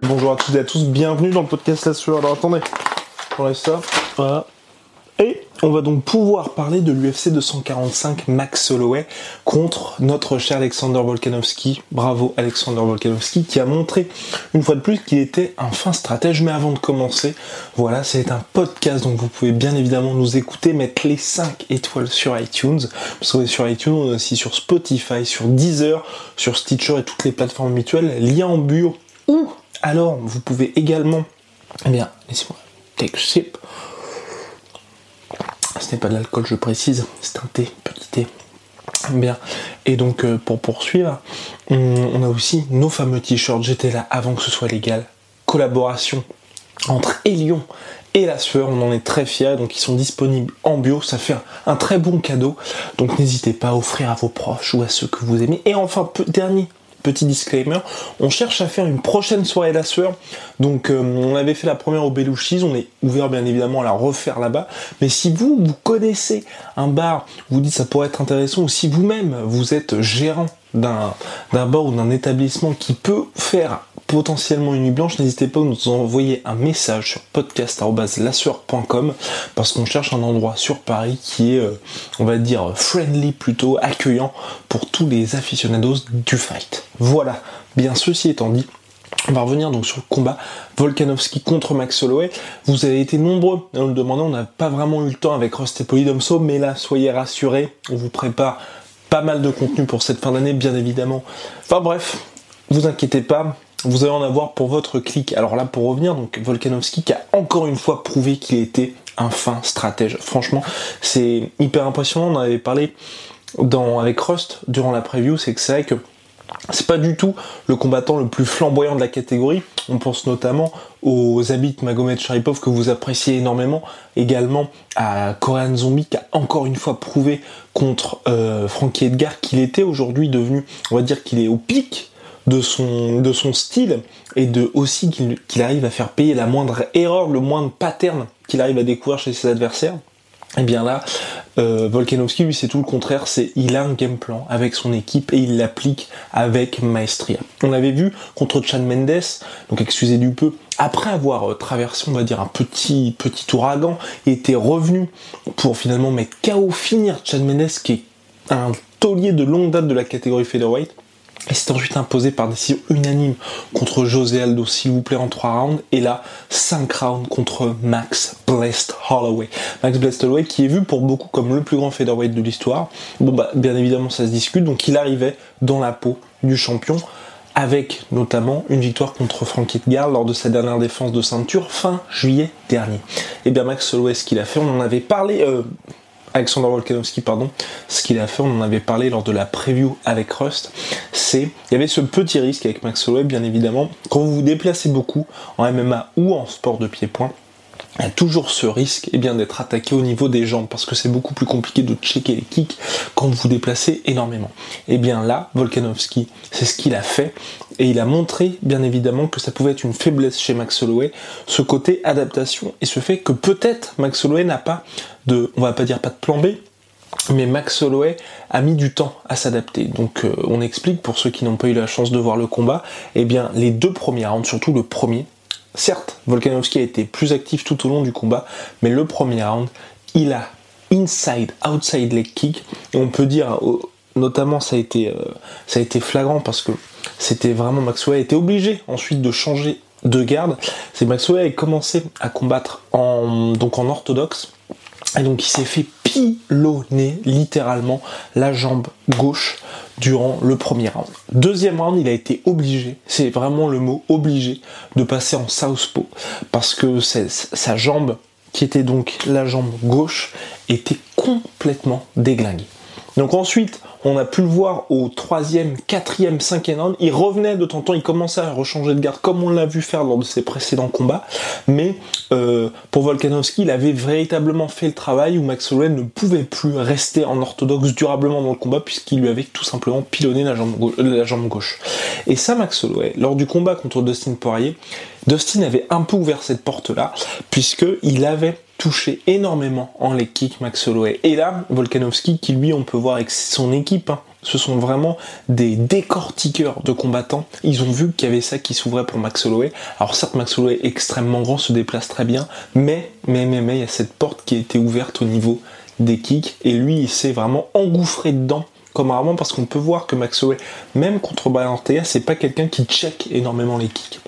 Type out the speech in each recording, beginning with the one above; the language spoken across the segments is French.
Bonjour à toutes et à tous, bienvenue dans le podcast La Sueur. Alors attendez, on laisse ça. Voilà. Et on va donc pouvoir parler de l'UFC 245 Max Holloway contre notre cher Alexander Volkanovski. Bravo Alexander Volkanovski qui a montré une fois de plus qu'il était un fin stratège. Mais avant de commencer, voilà, c'est un podcast donc vous pouvez bien évidemment nous écouter, mettre les 5 étoiles sur iTunes. Vous serez sur iTunes, on est aussi sur Spotify, sur Deezer, sur Stitcher et toutes les plateformes habituelles. Lien en bio ou alors vous pouvez également, eh bien, laissez-moi take sip. Ce n'est pas de l'alcool, je précise, c'est un thé, petit thé. Bien. Et donc, euh, pour poursuivre, on, a aussi nos fameux t-shirts. J'étais là avant que ce soit légal. Collaboration entre Elion et la sueur, on en est très fiers, donc ils sont disponibles en bio, ça fait un, très bon cadeau, donc n'hésitez pas à offrir à vos proches ou à ceux que vous aimez. Et enfin, dernier petit disclaimer, on cherche à faire une prochaine soirée la sueur. Donc euh, on avait fait la première au Belouchis, on est ouvert bien évidemment à la refaire là-bas. Mais si vous, vous connaissez un bar, vous dites ça pourrait être intéressant, ou si vous-même vous êtes gérant d'un d'un bar ou d'un établissement qui peut faire potentiellement une nuit blanche, n'hésitez pas à nous envoyer un message sur podcast.lasueur.com parce qu'on cherche un endroit sur Paris qui est, euh, on va dire, friendly plutôt, accueillant pour tous les aficionados du fight. Voilà, bien ceci étant dit, on va revenir donc sur le combat Volkanovski contre Max Holloway. Vous avez été nombreux à nous le demander, on n'a pas vraiment eu le temps avec Rust et Polydomso, mais là, soyez rassurés, on vous prépare pas mal de contenu pour cette fin d'année, bien évidemment. Enfin bref, vous inquiétez pas, vous allez en avoir pour votre clic. Alors là, pour revenir, donc Volkanovski qui a encore une fois prouvé qu'il était un fin stratège. Franchement, c'est hyper impressionnant. On en avait parlé avec Rust durant la preview, c'est que c'est vrai que c'est pas du tout le combattant le plus flamboyant de la catégorie. On pense notamment aux habits Magomed Sharipov que vous appréciez énormément. Également à Korean Zombie qui a encore une fois prouvé contre euh, Frankie Edgar qu'il était aujourd'hui devenu, on va dire qu'il est au pic de son, style et de aussi qu'il arrive à faire payer la moindre erreur, le moindre pattern qu'il arrive à découvrir chez ses adversaires. Et bien là, euh, Volkanovski, lui, c'est tout le contraire. C'est il a un game plan avec son équipe et il l'applique avec maestria. On avait vu contre Chan Mendes, donc excusez du peu, après avoir euh, traversé, on va dire, un petit petit ouragan, il était revenu pour finalement mettre KO, finir Chan Mendes, qui est un taulier de longue date de la catégorie featherweight. Et c'est ensuite imposé par décision unanime contre José Aldo, s'il vous plaît, en 3 rounds. Et là, 5 rounds contre Max Blessed Holloway. Max Blessed Holloway qui est vu pour beaucoup comme le plus grand featherweight de l'histoire. Bon bah, bien évidemment, ça se discute. Donc il arrivait dans la peau du champion avec notamment une victoire contre Frank Edgar lors de sa dernière défense de ceinture fin juillet dernier. Et bien Max Holloway, ce qu'il a fait, on en avait parlé... Euh, Alexander Volkanovski, pardon, ce qu'il a fait, on en avait parlé lors de la preview avec Rust, c'est, il y avait ce petit risque avec Max Holloway, bien évidemment, quand vous vous déplacez beaucoup en MMA ou en sport de pied-point, il y a toujours ce risque eh bien, d'être attaqué au niveau des jambes parce que c'est beaucoup plus compliqué de checker les kicks quand vous déplacez énormément. Et bien là, Volkanovski, c'est ce qu'il a fait et il a montré bien évidemment que ça pouvait être une faiblesse chez Max Holloway, ce côté adaptation et ce fait que peut-être Max Holloway n'a pas de, on va pas dire pas de plan B, mais Max Holloway a mis du temps à s'adapter. Donc euh, on explique pour ceux qui n'ont pas eu la chance de voir le combat, eh bien les deux premiers rounds, surtout le premier, certes Volkanovski a été plus actif tout au long du combat, mais le premier round, il a inside, outside leg kick, et on peut dire, euh, notamment ça a été, euh, ça a été flagrant parce que c'était vraiment Max Holloway a été obligé ensuite de changer de garde. C'est Max Holloway a commencé à combattre en, donc en orthodoxe, et donc il s'est fait pilonné littéralement la jambe gauche durant le premier round. Deuxième round, il a été obligé, c'est vraiment le mot obligé, de passer en southpaw parce que sa jambe, qui était donc la jambe gauche, était complètement déglinguée. Donc ensuite, on a pu le voir au troisième, quatrième, cinquième round. Il revenait de temps en temps, il commençait à rechanger de garde comme on l'a vu faire lors de ses précédents combats. Mais euh, pour Volkanovski, il avait véritablement fait le travail où Max Holloway ne pouvait plus rester en orthodoxe durablement dans le combat puisqu'il lui avait tout simplement pilonné la jambe, gauche. Et ça, Max Holloway, lors du combat contre Dustin Poirier, Dustin avait un peu ouvert cette porte-là puisqu'il avait touché énormément en les kicks Max Holloway. Et là, Volkanovski, qui lui, on peut voir avec son équipe, hein, ce sont vraiment des décortiqueurs de combattants. Ils ont vu qu'il y avait ça qui s'ouvrait pour Max Holloway. Alors certes, Max Holloway extrêmement grand, se déplace très bien, mais, mais, mais, mais, il y a cette porte qui a été ouverte au niveau des kicks, et lui, il s'est vraiment engouffré dedans comme rarement parce qu'on peut voir que Max Holloway, même contre Brian c'est pas quelqu'un qui check énormément les kicks.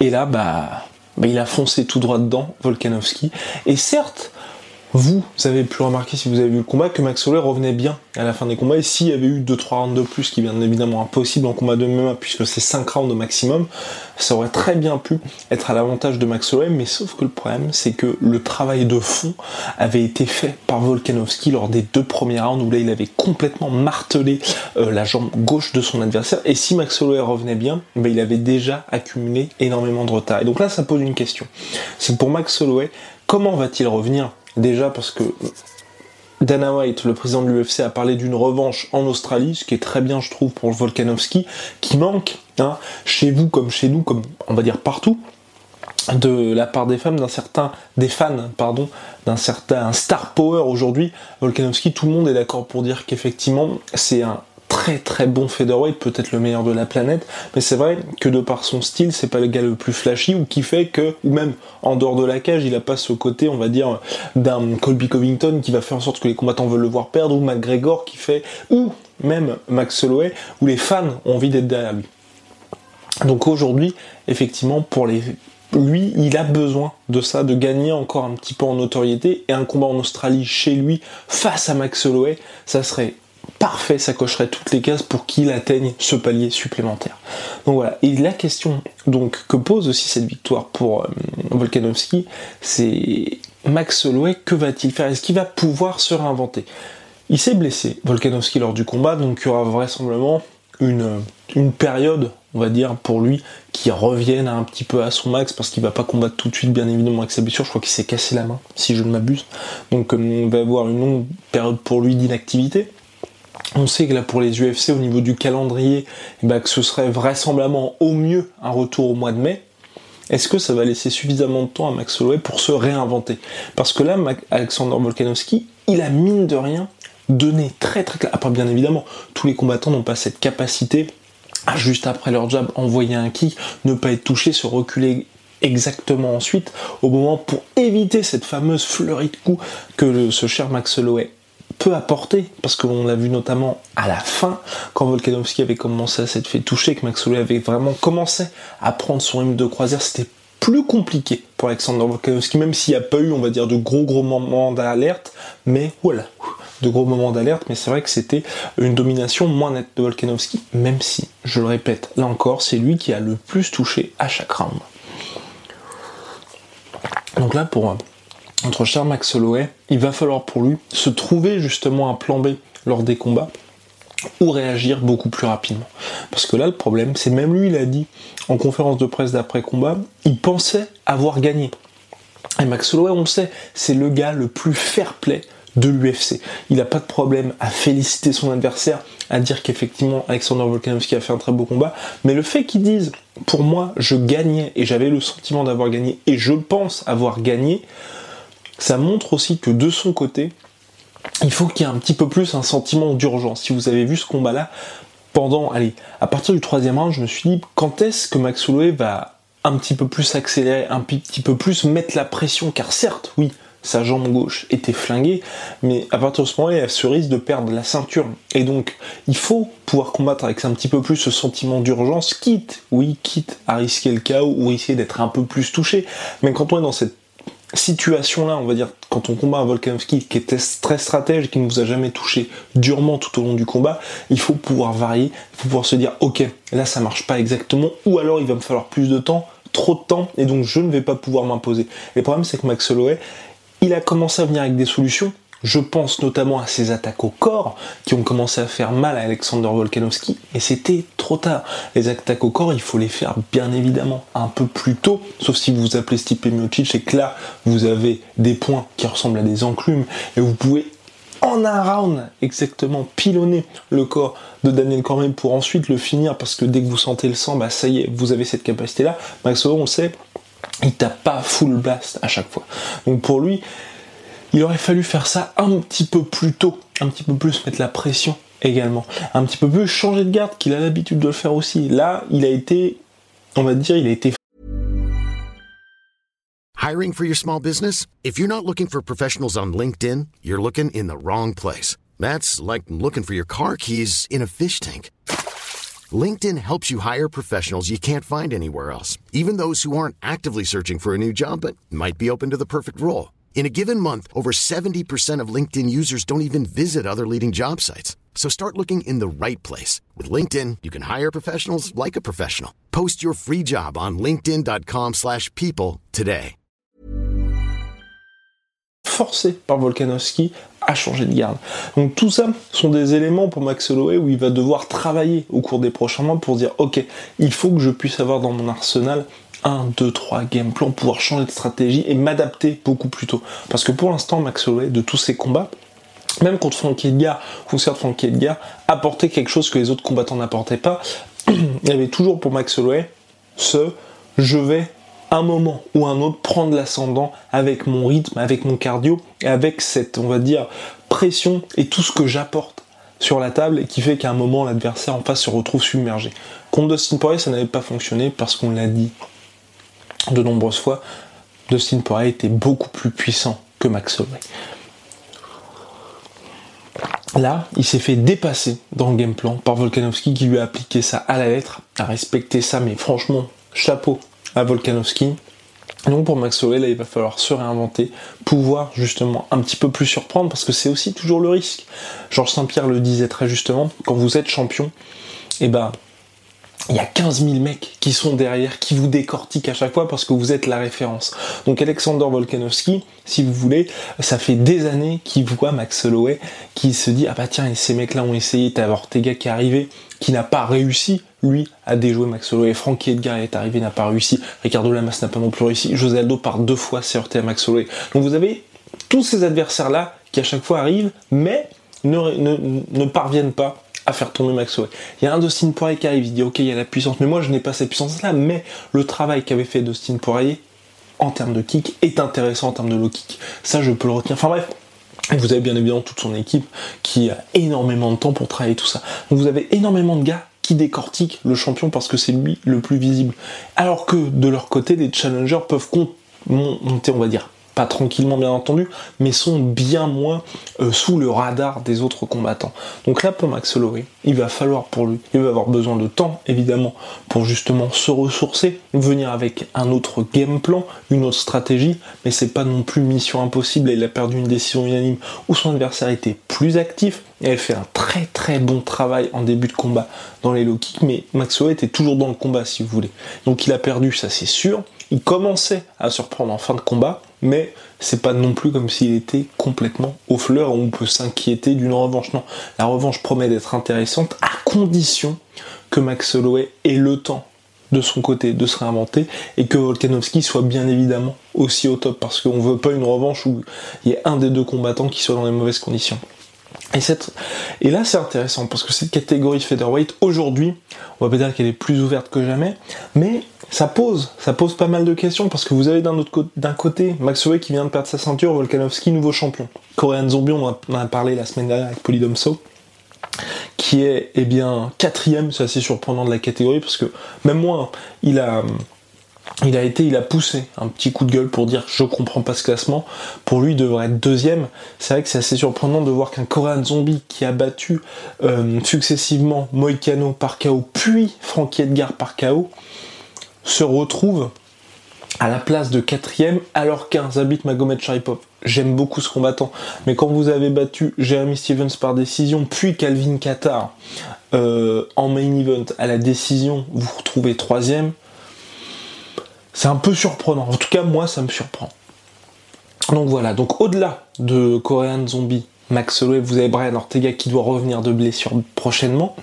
Et là, bah, il a foncé tout droit dedans, Volkanovski. Et certes, vous, avez pu remarquer si vous avez vu le combat que Max Holloway revenait bien à la fin des combats et s'il y avait eu 2-3 rounds de plus, qui est bien évidemment impossible en combat de MMA puisque c'est 5 rounds au maximum, ça aurait très bien pu être à l'avantage de Max Holloway, mais sauf que le problème c'est que le travail de fond avait été fait par Volkanovski lors des deux premiers rounds où là il avait complètement martelé euh, la jambe gauche de son adversaire et si Max Holloway revenait bien, ben, il avait déjà accumulé énormément de retard. Et donc là ça pose une question. C'est pour Max Holloway, comment va-t-il revenir Déjà parce que Dana White, le président de l'UFC, a parlé d'une revanche en Australie, ce qui est très bien, je trouve, pour Volkanovski, qui manque, hein, chez vous comme chez nous, comme on va dire partout, de la part des femmes, d'un certain, des fans, pardon, d'un certain star power aujourd'hui. Volkanovski, tout le monde est d'accord pour dire qu'effectivement, c'est un très très bon featherweight, peut-être le meilleur de la planète, mais c'est vrai que de par son style, c'est pas le gars le plus flashy ou qui fait que, ou même en dehors de la cage, il a pas ce côté, on va dire, d'un Colby Covington qui va faire en sorte que les combattants veulent le voir perdre, ou McGregor qui fait, ou même Max Holloway, où les fans ont envie d'être derrière lui. Donc aujourd'hui, effectivement, pour les lui, il a besoin de ça, de gagner encore un petit peu en notoriété. Et un combat en Australie chez lui, face à Max Holloway, ça serait parfait, ça cocherait toutes les cases pour qu'il atteigne ce palier supplémentaire. Donc voilà, et la question donc que pose aussi cette victoire pour euh, Volkanovski, c'est Max Holloway, que va-t-il faire? Est-ce qu'il va pouvoir se réinventer? Il s'est blessé, Volkanovski, lors du combat, donc il y aura vraisemblablement une, une période, on va dire, pour lui, qui revienne un petit peu à son max, parce qu'il va pas combattre tout de suite, bien évidemment, avec sa blessure. Je crois qu'il s'est cassé la main, si je ne m'abuse. Donc euh, on va avoir une longue période pour lui d'inactivité. On sait que là pour les UFC au niveau du calendrier, eh ben, que ce serait vraisemblablement au mieux un retour au mois de mai. Est-ce que ça va laisser suffisamment de temps à Max Holloway pour se réinventer? Parce que là, Alexander Volkanovski, il a mine de rien donné très très clair. Après bien évidemment, tous les combattants n'ont pas cette capacité à juste après leur jab envoyer un kick, ne pas être touché, se reculer exactement ensuite au moment pour éviter cette fameuse fleurie de coups que ce cher Max Holloway peut apporter, parce qu'on l'a vu notamment à la fin, quand Volkanovski avait commencé à s'être fait toucher, que Max avait vraiment commencé à prendre son rythme de croisière, c'était plus compliqué pour Alexander Volkanovski, même s'il n'y a pas eu, on va dire, de gros gros moments d'alerte, mais voilà, de gros moments d'alerte, mais c'est vrai que c'était une domination moins nette de Volkanovski, même si, je le répète, là encore, c'est lui qui a le plus touché à chaque round. Donc là, pour entre cher Max Holloway, il va falloir pour lui se trouver justement un plan B lors des combats ou réagir beaucoup plus rapidement. Parce que là, le problème, c'est même lui, il a dit en conférence de presse d'après-combat, il pensait avoir gagné. Et Max Holloway, on le sait, c'est le gars le plus fair-play de l'UFC. Il n'a pas de problème à féliciter son adversaire, à dire qu'effectivement Alexander Volkanovski a fait un très beau combat, mais le fait qu'il dise pour moi je gagnais et j'avais le sentiment d'avoir gagné et je pense avoir gagné, ça montre aussi que de son côté, il faut qu'il y ait un petit peu plus un sentiment d'urgence. Si vous avez vu ce combat-là, pendant, allez, à partir du troisième round, je me suis dit, quand est-ce que Max Holloway va un petit peu plus accélérer, un petit peu plus mettre la pression, car certes, oui, sa jambe gauche était flinguée, mais à partir de ce moment-là, il a ce risque de perdre la ceinture. Et donc, il faut pouvoir combattre avec un petit peu plus ce sentiment d'urgence, quitte, oui, quitte à risquer le chaos ou risquer d'être un peu plus touché. Mais quand on est dans cette situation-là, on va dire, quand on combat un Volkanovski qui était très stratège, qui ne vous a jamais touché durement tout au long du combat, il faut pouvoir varier, il faut pouvoir se dire, ok, là ça marche pas exactement, ou alors il va me falloir plus de temps, trop de temps, et donc je ne vais pas pouvoir m'imposer. le problème, c'est que Max Holloway, il a commencé à venir avec des solutions, je pense notamment à ses attaques au corps qui ont commencé à faire mal à Alexander Volkanovski et c'était trop tard. Les attaques au corps, il faut les faire bien évidemment un peu plus tôt, sauf si vous vous appelez Stipe Miocic et que là vous avez des points qui ressemblent à des enclumes et vous pouvez en un round exactement pilonner le corps de Daniel Cormier pour ensuite le finir parce que dès que vous sentez le sang, bah ça y est, vous avez cette capacité là. Max on le sait, il tape pas full blast à chaque fois. Donc pour lui, il aurait fallu faire ça un petit peu plus tôt, un petit peu plus mettre la pression également, un petit peu plus changer de garde qu'il a l'habitude de le faire aussi. Là, il a été, on va dire, il a été Hiring for your small business? If you're not looking for professionals on LinkedIn, you're looking in the wrong place. That's like looking for your car keys in a fish tank. LinkedIn helps you hire professionals you can't find anywhere else, even those who aren't actively searching for a new job but might be open to the perfect role. In a given month, over 70% of LinkedIn users don't even visit other leading job sites. So start looking in the right place. With LinkedIn, you can hire professionals like a professional. Post your free job on linkedin.com slash people today. Forcé par Volkanovski à changer de garde. Donc tout ça sont des éléments pour Max Holloway où il va devoir travailler au cours des prochains mois pour dire ok, il faut que je puisse avoir dans mon arsenal 1, 2, 3 game plan, pouvoir changer de stratégie et m'adapter beaucoup plus tôt. Parce que pour l'instant, Max Holloway, de tous ses combats, même contre Frankie Edgar, ou certes Frankie Edgar, apportait quelque chose que les autres combattants n'apportaient pas. Il y avait toujours pour Max Holloway ce je vais un moment ou un autre prendre l'ascendant avec mon rythme, avec mon cardio et avec cette, on va dire, pression et tout ce que j'apporte sur la table et qui fait qu'à un moment l'adversaire en face se retrouve submergé. Contre Dustin Poirier, ça n'avait pas fonctionné parce qu'on l'a dit de nombreuses fois, Dustin Poirier était beaucoup plus puissant que Max Holloway. Là, il s'est fait dépasser dans le game plan par Volkanovski qui lui a appliqué ça à la lettre, a respecté ça, mais franchement, chapeau à Volkanovski. Donc pour Max Holloway, là, il va falloir se réinventer, pouvoir justement un petit peu plus surprendre, parce que c'est aussi toujours le risque. Georges Saint-Pierre le disait très justement, quand vous êtes champion, et eh ben il y a 15 000 mecs qui sont derrière, qui vous décortiquent à chaque fois parce que vous êtes la référence. Donc Alexander Volkanovski, si vous voulez, ça fait des années qu'il voit Max Holloway, qui se dit ah bah tiens ces mecs-là ont essayé, t'as Ortega qui est arrivé, qui n'a pas réussi lui à déjouer Max Holloway. Frankie Edgar est arrivé, n'a pas réussi. Ricardo Lamas n'a pas non plus réussi. José Aldo par deux fois s'est heurté à Max Holloway. Donc vous avez tous ces adversaires là qui à chaque fois arrivent, mais ne parviennent pas à faire tomber Max Holloway. Il y a un Dustin Poirier qui arrive, il dit ok il y a la puissance, mais moi je n'ai pas cette puissance là, mais le travail qu'avait fait Dustin Poirier en termes de kick est intéressant en termes de low kick. Ça je peux le retenir. Enfin bref, vous avez bien évidemment toute son équipe qui a énormément de temps pour travailler tout ça. Vous avez énormément de gars qui décortiquent le champion parce que c'est lui le plus visible. Alors que de leur côté, les challengers peuvent monter, on va dire, pas tranquillement bien entendu, mais sont bien moins euh, sous le radar des autres combattants. Donc là pour Max Holloway, il va falloir pour lui, il va avoir besoin de temps évidemment pour justement se ressourcer, venir avec un autre game plan, une autre stratégie, mais c'est pas non plus mission impossible et il a perdu une décision unanime où son adversaire était plus actif et elle fait un très très bon travail en début de combat dans les low kicks, mais Max Holloway était toujours dans le combat si vous voulez. Donc il a perdu, ça c'est sûr. Il commençait à surprendre en fin de combat, mais c'est pas non plus comme s'il était complètement au fleur où on peut s'inquiéter d'une revanche. Non, la revanche promet d'être intéressante à condition que Max Holloway ait le temps de son côté de se réinventer et que Volkanovski soit bien évidemment aussi au top parce qu'on veut pas une revanche où il y ait un des deux combattants qui soit dans les mauvaises conditions. Et, là c'est intéressant parce que cette catégorie featherweight aujourd'hui, on va pas dire qu'elle est plus ouverte que jamais, mais ça pose, ça pose pas mal de questions parce que vous avez d'un côté Max Holloway qui vient de perdre sa ceinture, Volkanovski nouveau champion. Korean Zombie, on en a parlé la semaine dernière avec Polydomso, qui est eh bien quatrième, c'est assez surprenant de la catégorie parce que même moi, il a il a été, il a poussé un petit coup de gueule pour dire je comprends pas ce classement. Pour lui, il devrait être deuxième. C'est vrai que c'est assez surprenant de voir qu'un Korean Zombie qui a battu euh, successivement Moicano par KO, puis Frankie Edgar par KO, se retrouve à la place de quatrième, alors qu'un Zabit Magomed Sharipov. J'aime beaucoup ce combattant, mais quand vous avez battu Jeremy Stevens par décision, puis Calvin Qatar euh, en main event à la décision, vous vous retrouvez troisième, c'est un peu surprenant. En tout cas, moi, ça me surprend. Donc voilà, donc au-delà de Korean Zombie, Max Holloway, vous avez Brian Ortega qui doit revenir de blessure prochainement.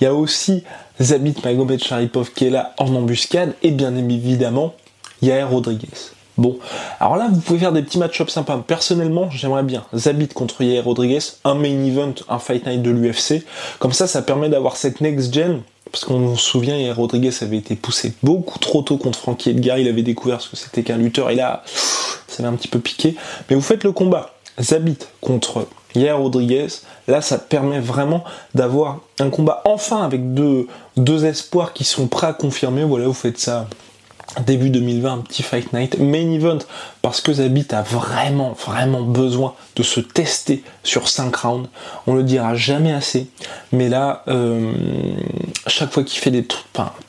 Il y a aussi Zabit Magomed Sharipov qui est là en embuscade, et bien évidemment, Yair Rodriguez. Bon, alors là, vous pouvez faire des petits match-ups sympas. Personnellement, j'aimerais bien Zabit contre Yair Rodriguez, un main event, un fight night de l'UFC. Comme ça, ça permet d'avoir cette next gen. Parce qu'on se souvient, Rodriguez avait été poussé beaucoup trop tôt contre Frankie Edgar. Il avait découvert ce que c'était qu'un lutteur. Et là, ça l'a un petit peu piqué. Mais vous faites le combat. Zabit contre Yair Rodriguez, là ça permet vraiment d'avoir un combat enfin avec deux, deux espoirs qui sont prêts à confirmer. Voilà, vous faites ça début 2020, un petit Fight Night, main event, parce que Zabit a vraiment, vraiment besoin de se tester sur 5 rounds. On le dira jamais assez, mais là, euh, chaque fois qu'il fait des trucs,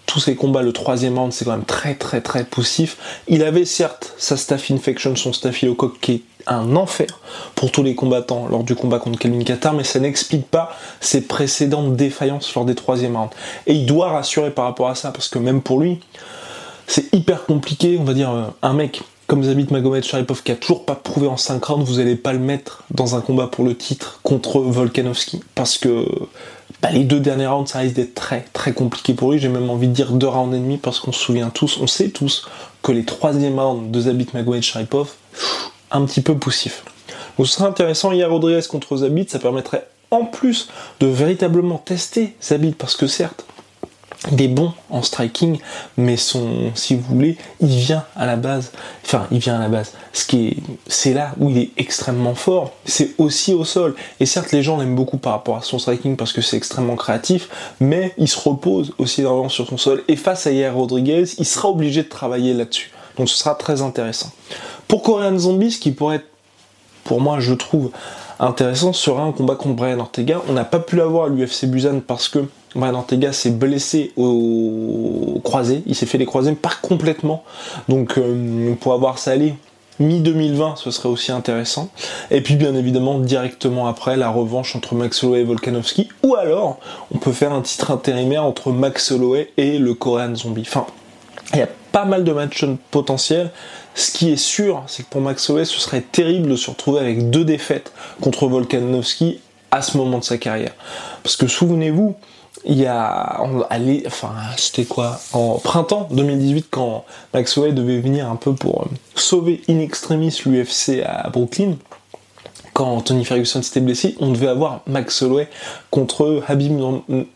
tous ses combats, le troisième round, c'est quand même très, très, très poussif. Il avait certes sa staph infection, son staphylocoque qui est un enfer pour tous les combattants lors du combat contre Kelvin Qatar, mais ça n'explique pas ses précédentes défaillances lors des troisième rounds. Et il doit rassurer par rapport à ça, parce que même pour lui, c'est hyper compliqué, on va dire, euh, un mec comme Zabit Magomed Sharipov qui a toujours pas prouvé en 5 rounds, vous allez pas le mettre dans un combat pour le titre contre Volkanovski parce que bah, les deux derniers rounds ça risque d'être très très compliqué pour lui. J'ai même envie de dire deux rounds et demi parce qu'on se souvient tous, on sait tous que les troisièmes rounds de Zabit Magomed Sharipov un petit peu poussif. Donc ce serait intéressant, hier Rodriguez contre Zabit, ça permettrait en plus de véritablement tester Zabit parce que certes il est bon en striking, mais son, si vous voulez, il vient à la base. Enfin, il vient à la base. Ce qui est, c'est là où il est extrêmement fort. C'est aussi au sol. Et certes, les gens l'aiment beaucoup par rapport à son striking parce que c'est extrêmement créatif, mais il se repose aussi énormément sur son sol. Et face à Yair Rodriguez, il sera obligé de travailler là-dessus. Donc, ce sera très intéressant. Pour Korean Zombie, ce qui pourrait être, pour moi, je trouve intéressant, sera un combat contre Brian Ortega. On n'a pas pu l'avoir à l'UFC Busan parce que Brian Ortega s'est blessé au croisé, il s'est fait les croisés, pas complètement. Donc euh, pour avoir ça aller mi-2020, ce serait aussi intéressant. Et puis bien évidemment, directement après, la revanche entre Max Holloway et Volkanovski. Ou alors, on peut faire un titre intérimaire entre Max Holloway et le Korean Zombie. Enfin, il y a pas mal de matchs potentiels. Ce qui est sûr, c'est que pour Max Holloway, ce serait terrible de se retrouver avec deux défaites contre Volkanovski à ce moment de sa carrière. Parce que souvenez-vous, il y a, allez, enfin, c'était quoi En printemps 2018, quand Max Holloway devait venir un peu pour euh, sauver in extremis l'UFC à Brooklyn, quand Tony Ferguson s'était blessé, on devait avoir Max Holloway contre Habib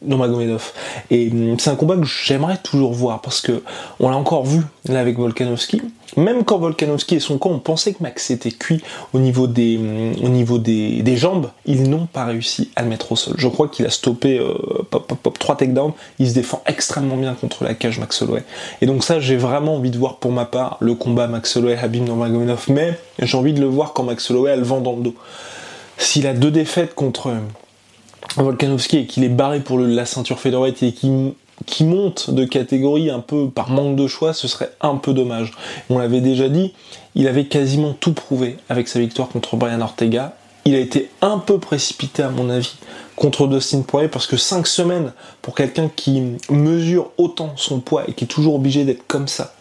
Nurmagomedov. Et hum, c'est un combat que j'aimerais toujours voir parce que on l'a encore vu là avec Volkanovski. Même quand Volkanovski et son camp, on pensait que Max était cuit au niveau des, jambes, ils n'ont pas réussi à le mettre au sol. Je crois qu'il a stoppé euh, pop, pop, pop, 3 takedowns. Il se défend extrêmement bien contre la cage Max Holloway. Et donc ça, j'ai vraiment envie de voir pour ma part le combat Max Holloway Habib Nurmagomedov. Mais j'ai envie de le voir quand Max Holloway a le vent dans le dos. S'il a deux défaites contre Volkanovski et qu'il est barré pour la ceinture featherweight et qui, qui monte de catégorie un peu par manque de choix, ce serait un peu dommage. On l'avait déjà dit, il avait quasiment tout prouvé avec sa victoire contre Brian Ortega. Il a été un peu précipité à mon avis contre Dustin Poirier parce que 5 semaines pour quelqu'un qui mesure autant son poids et qui est toujours obligé d'être comme ça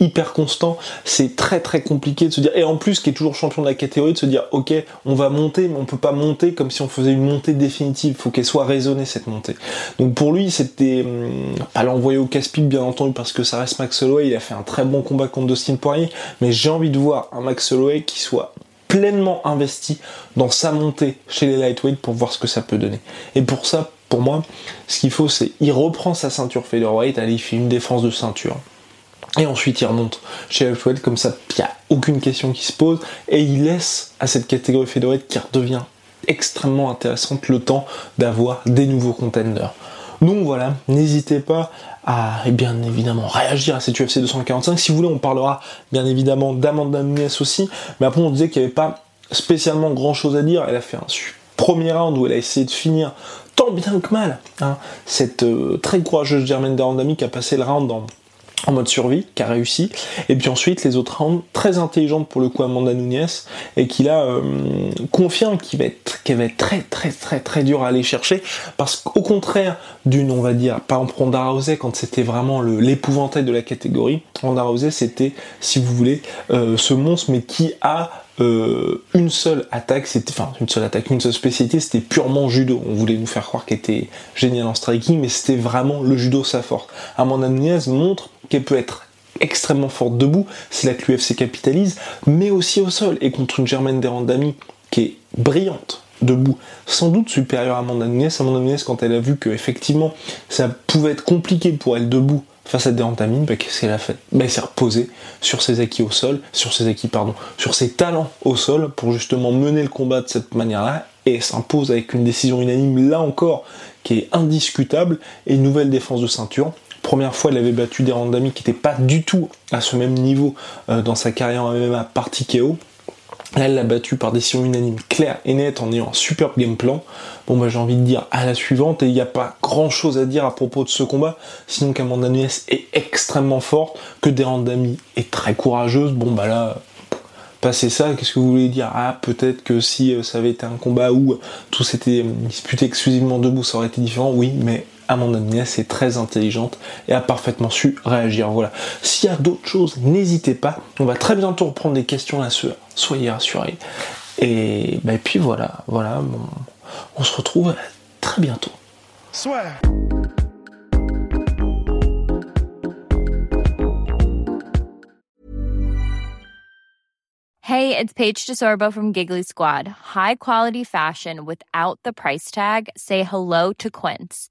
hyper constant, c'est très très compliqué de se dire, et en plus qui est toujours champion de la catégorie, de se dire ok on va monter mais on peut pas monter comme si on faisait une montée définitive, faut qu'elle soit raisonnée cette montée. Donc pour lui c'était hum, pas l'envoyer au casse-pipe bien entendu parce que ça reste Max Holloway, il a fait un très bon combat contre Dustin Poirier, mais j'ai envie de voir un Max Holloway qui soit pleinement investi dans sa montée chez les lightweight pour voir ce que ça peut donner. Et pour ça, pour moi, ce qu'il faut, c'est il reprend sa ceinture featherweight, allez, il fait une défense de ceinture. Et ensuite, il remonte chez Heavyweight, comme ça, il n'y a aucune question qui se pose. Et il laisse à cette catégorie featherweight qui redevient extrêmement intéressante le temps d'avoir des nouveaux contenders. Donc voilà, n'hésitez pas à et bien évidemment réagir à cette UFC 245. Si vous voulez, on parlera bien évidemment d'Amanda Nunes aussi. Mais après, on disait qu'il n'y avait pas spécialement grand chose à dire. Elle a fait un premier round où elle a essayé de finir tant bien que mal. Hein, cette euh, très courageuse Germaine Darandami qui a passé le round dans en mode survie, qui a réussi. Et puis ensuite, les autres rounds, très intelligentes pour le coup, Amanda Nunes, et qui là euh, confirme qu'il va, être, très très très très dur à aller chercher, parce qu'au contraire d'une, on va dire, par exemple Ronda Rousey, quand c'était vraiment l'épouvantail de la catégorie, Ronda Rousey c'était, si vous voulez, euh, ce monstre, mais qui a euh, une seule attaque, c'était enfin une seule attaque, une seule spécialité, c'était purement judo. On voulait nous faire croire qu'elle était génial en striking, mais c'était vraiment le judo sa force. Amanda Nunes montre qu'elle peut être extrêmement forte debout, c'est là que l'UFC capitalise, mais aussi au sol, et contre une Germaine Derandami qui est brillante debout, sans doute supérieure à Amanda Nunes. Amanda Nunes, quand elle a vu que effectivement ça pouvait être compliqué pour elle debout face à Derandami, bah, qu'est-ce qu'elle a fait? Bah, Elle s'est reposée sur ses acquis au sol, sur ses acquis, pardon, sur ses talents au sol pour justement mener le combat de cette manière-là. Et s'impose avec une décision unanime là encore qui est indiscutable. Et nouvelle défense de ceinture. Première fois, elle avait battu des qui n'étaient pas du tout à ce même niveau euh, dans sa carrière en MMA par TKO. Elle l'a battu par décision unanime claire et nette en ayant un superbe game plan. Bon, bah, j'ai envie de dire à la suivante, et il n'y a pas grand chose à dire à propos de ce combat, sinon qu'Amanda Nunes est extrêmement forte, que Derandami est très courageuse. Bon, bah là, passer ça, qu'est-ce que vous voulez dire? Ah, peut-être que si euh, ça avait été un combat où tout s'était disputé exclusivement debout, ça aurait été différent, oui, mais Amanda Nunes est très intelligente et a parfaitement su réagir. Voilà. S'il y a d'autres choses, n'hésitez pas. On va très bientôt reprendre des questions là Soyez rassurés. Et, bah, puis voilà, voilà. on se retrouve très bientôt. Hey, it's Paige DeSorbo from Giggly Squad. High quality fashion without the price tag. Say hello to Quince.